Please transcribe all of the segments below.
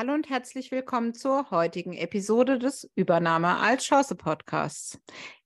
Hallo und herzlich willkommen zur heutigen Episode des Übernahme als Chance Podcasts.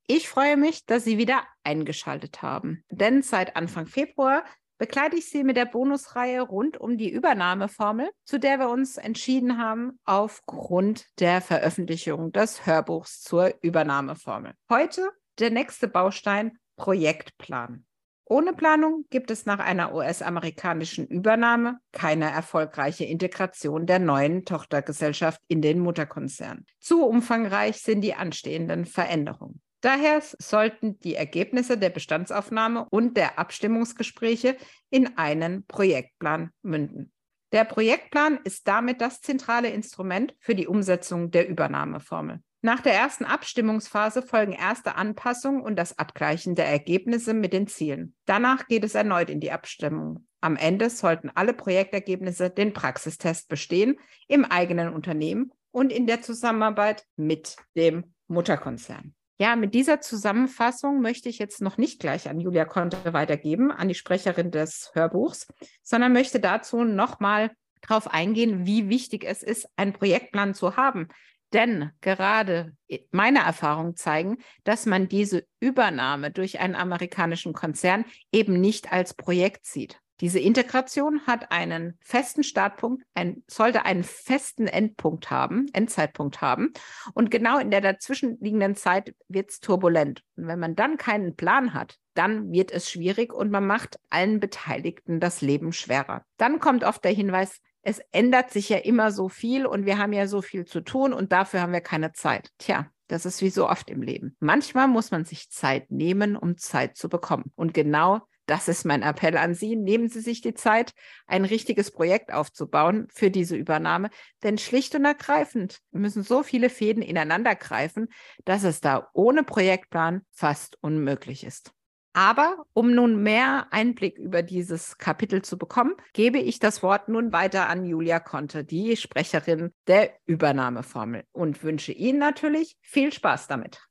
Ich freue mich, dass Sie wieder eingeschaltet haben, denn seit Anfang Februar begleite ich Sie mit der Bonusreihe rund um die Übernahmeformel, zu der wir uns entschieden haben aufgrund der Veröffentlichung des Hörbuchs zur Übernahmeformel. Heute der nächste Baustein Projektplan. Ohne Planung gibt es nach einer US-amerikanischen Übernahme keine erfolgreiche Integration der neuen Tochtergesellschaft in den Mutterkonzern. Zu umfangreich sind die anstehenden Veränderungen. Daher sollten die Ergebnisse der Bestandsaufnahme und der Abstimmungsgespräche in einen Projektplan münden. Der Projektplan ist damit das zentrale Instrument für die Umsetzung der Übernahmeformel. Nach der ersten Abstimmungsphase folgen erste Anpassungen und das Abgleichen der Ergebnisse mit den Zielen. Danach geht es erneut in die Abstimmung. Am Ende sollten alle Projektergebnisse den Praxistest bestehen im eigenen Unternehmen und in der Zusammenarbeit mit dem Mutterkonzern. Ja, mit dieser Zusammenfassung möchte ich jetzt noch nicht gleich an Julia Conte weitergeben, an die Sprecherin des Hörbuchs, sondern möchte dazu nochmal darauf eingehen, wie wichtig es ist, einen Projektplan zu haben. Denn gerade meine Erfahrungen zeigen, dass man diese Übernahme durch einen amerikanischen Konzern eben nicht als Projekt sieht. Diese Integration hat einen festen Startpunkt, ein, sollte einen festen Endpunkt haben, Endzeitpunkt haben. Und genau in der dazwischenliegenden Zeit wird es turbulent. Und wenn man dann keinen Plan hat, dann wird es schwierig und man macht allen Beteiligten das Leben schwerer. Dann kommt oft der Hinweis, es ändert sich ja immer so viel und wir haben ja so viel zu tun und dafür haben wir keine Zeit. Tja, das ist wie so oft im Leben. Manchmal muss man sich Zeit nehmen, um Zeit zu bekommen. Und genau das ist mein Appell an Sie. Nehmen Sie sich die Zeit, ein richtiges Projekt aufzubauen für diese Übernahme. Denn schlicht und ergreifend müssen so viele Fäden ineinander greifen, dass es da ohne Projektplan fast unmöglich ist. Aber um nun mehr Einblick über dieses Kapitel zu bekommen, gebe ich das Wort nun weiter an Julia Conte, die Sprecherin der Übernahmeformel, und wünsche Ihnen natürlich viel Spaß damit.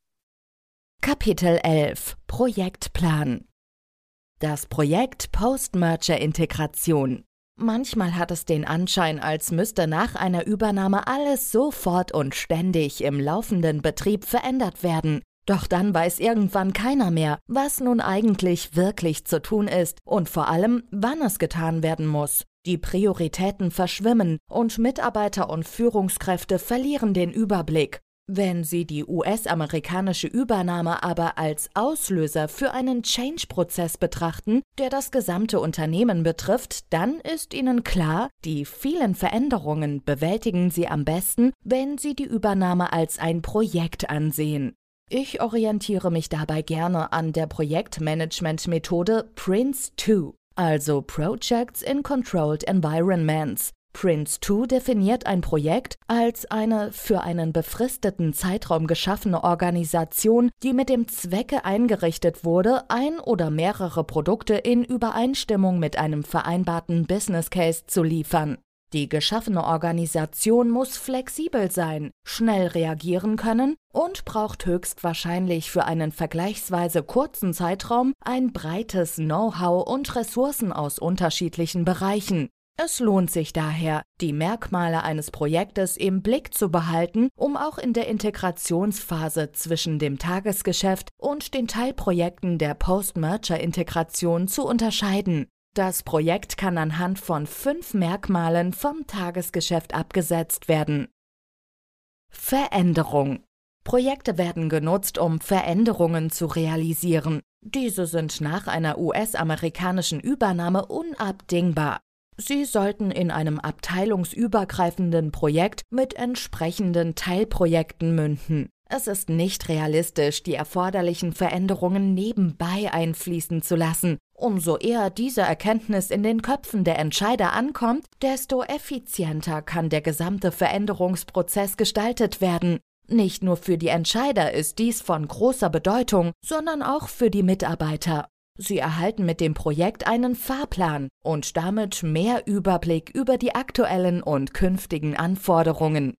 Kapitel 11 Projektplan Das Projekt Post-Merger-Integration. Manchmal hat es den Anschein, als müsste nach einer Übernahme alles sofort und ständig im laufenden Betrieb verändert werden. Doch dann weiß irgendwann keiner mehr, was nun eigentlich wirklich zu tun ist und vor allem, wann es getan werden muss. Die Prioritäten verschwimmen und Mitarbeiter und Führungskräfte verlieren den Überblick. Wenn Sie die US-amerikanische Übernahme aber als Auslöser für einen Change-Prozess betrachten, der das gesamte Unternehmen betrifft, dann ist Ihnen klar, die vielen Veränderungen bewältigen Sie am besten, wenn Sie die Übernahme als ein Projekt ansehen. Ich orientiere mich dabei gerne an der Projektmanagement-Methode PRINCE2, also Projects in Controlled Environments. PRINCE2 definiert ein Projekt als eine für einen befristeten Zeitraum geschaffene Organisation, die mit dem Zwecke eingerichtet wurde, ein oder mehrere Produkte in Übereinstimmung mit einem vereinbarten Business Case zu liefern. Die geschaffene Organisation muss flexibel sein, schnell reagieren können und braucht höchstwahrscheinlich für einen vergleichsweise kurzen Zeitraum ein breites Know-how und Ressourcen aus unterschiedlichen Bereichen. Es lohnt sich daher, die Merkmale eines Projektes im Blick zu behalten, um auch in der Integrationsphase zwischen dem Tagesgeschäft und den Teilprojekten der Post-Merger-Integration zu unterscheiden. Das Projekt kann anhand von fünf Merkmalen vom Tagesgeschäft abgesetzt werden. Veränderung. Projekte werden genutzt, um Veränderungen zu realisieren. Diese sind nach einer US-amerikanischen Übernahme unabdingbar. Sie sollten in einem abteilungsübergreifenden Projekt mit entsprechenden Teilprojekten münden. Es ist nicht realistisch, die erforderlichen Veränderungen nebenbei einfließen zu lassen. Umso eher diese Erkenntnis in den Köpfen der Entscheider ankommt, desto effizienter kann der gesamte Veränderungsprozess gestaltet werden. Nicht nur für die Entscheider ist dies von großer Bedeutung, sondern auch für die Mitarbeiter. Sie erhalten mit dem Projekt einen Fahrplan und damit mehr Überblick über die aktuellen und künftigen Anforderungen.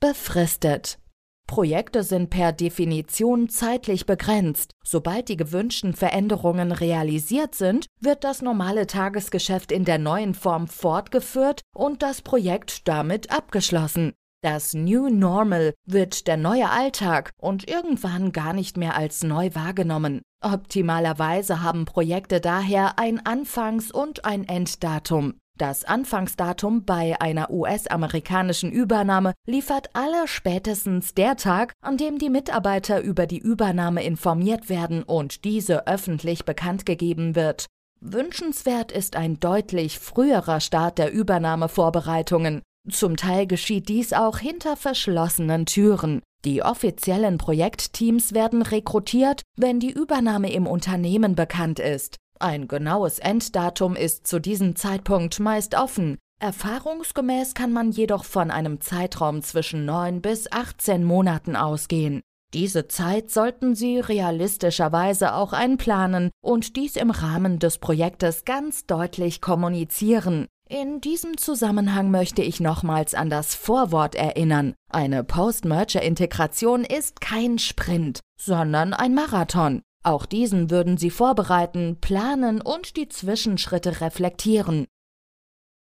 Befristet. Projekte sind per Definition zeitlich begrenzt. Sobald die gewünschten Veränderungen realisiert sind, wird das normale Tagesgeschäft in der neuen Form fortgeführt und das Projekt damit abgeschlossen. Das New Normal wird der neue Alltag und irgendwann gar nicht mehr als neu wahrgenommen. Optimalerweise haben Projekte daher ein Anfangs- und ein Enddatum. Das Anfangsdatum bei einer US-amerikanischen Übernahme liefert alle spätestens der Tag, an dem die Mitarbeiter über die Übernahme informiert werden und diese öffentlich bekannt gegeben wird. Wünschenswert ist ein deutlich früherer Start der Übernahmevorbereitungen. Zum Teil geschieht dies auch hinter verschlossenen Türen. Die offiziellen Projektteams werden rekrutiert, wenn die Übernahme im Unternehmen bekannt ist. Ein genaues Enddatum ist zu diesem Zeitpunkt meist offen. Erfahrungsgemäß kann man jedoch von einem Zeitraum zwischen 9 bis 18 Monaten ausgehen. Diese Zeit sollten Sie realistischerweise auch einplanen und dies im Rahmen des Projektes ganz deutlich kommunizieren. In diesem Zusammenhang möchte ich nochmals an das Vorwort erinnern. Eine Post-Merger-Integration ist kein Sprint, sondern ein Marathon. Auch diesen würden Sie vorbereiten, planen und die Zwischenschritte reflektieren.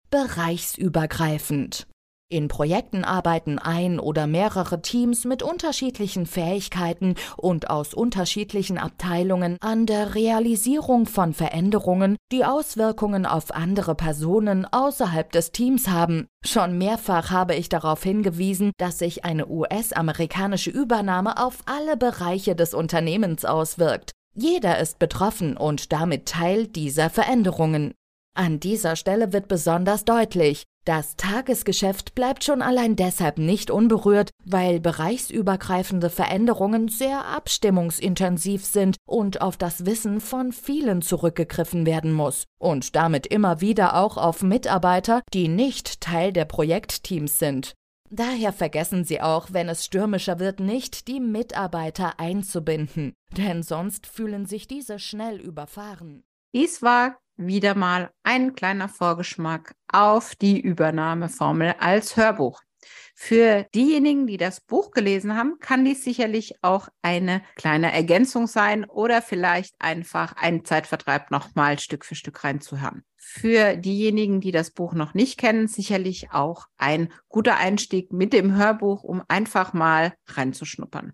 Bereichsübergreifend. In Projekten arbeiten ein oder mehrere Teams mit unterschiedlichen Fähigkeiten und aus unterschiedlichen Abteilungen an der Realisierung von Veränderungen, die Auswirkungen auf andere Personen außerhalb des Teams haben. Schon mehrfach habe ich darauf hingewiesen, dass sich eine US-amerikanische Übernahme auf alle Bereiche des Unternehmens auswirkt. Jeder ist betroffen und damit Teil dieser Veränderungen. An dieser Stelle wird besonders deutlich, das Tagesgeschäft bleibt schon allein deshalb nicht unberührt, weil bereichsübergreifende Veränderungen sehr abstimmungsintensiv sind und auf das Wissen von vielen zurückgegriffen werden muss und damit immer wieder auch auf Mitarbeiter, die nicht Teil der Projektteams sind. Daher vergessen Sie auch, wenn es stürmischer wird, nicht die Mitarbeiter einzubinden, denn sonst fühlen sich diese schnell überfahren. Dies war wieder mal ein kleiner Vorgeschmack auf die Übernahmeformel als Hörbuch. Für diejenigen, die das Buch gelesen haben, kann dies sicherlich auch eine kleine Ergänzung sein oder vielleicht einfach ein Zeitvertreib nochmal Stück für Stück reinzuhören. Für diejenigen, die das Buch noch nicht kennen, sicherlich auch ein guter Einstieg mit dem Hörbuch, um einfach mal reinzuschnuppern.